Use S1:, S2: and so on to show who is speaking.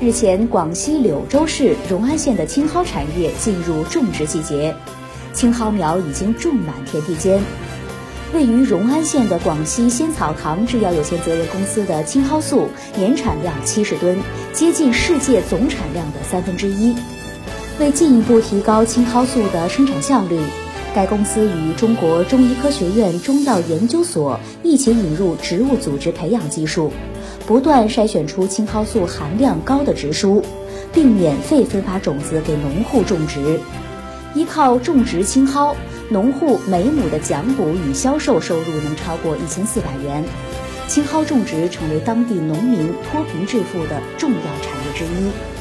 S1: 日前，广西柳州市融安县的青蒿产业进入种植季节，青蒿苗已经种满田地间。位于融安县的广西仙草堂制药有限责任公司的青蒿素年产量七十吨，接近世界总产量的三分之一。为进一步提高青蒿素的生产效率，该公司与中国中医科学院中药研究所一起引入植物组织培养技术，不断筛选出青蒿素含量高的植株，并免费分发种子给农户种植。依靠种植青蒿。农户每亩的奖补与销售收入能超过一千四百元，青蒿种植成为当地农民脱贫致富的重要产业之一。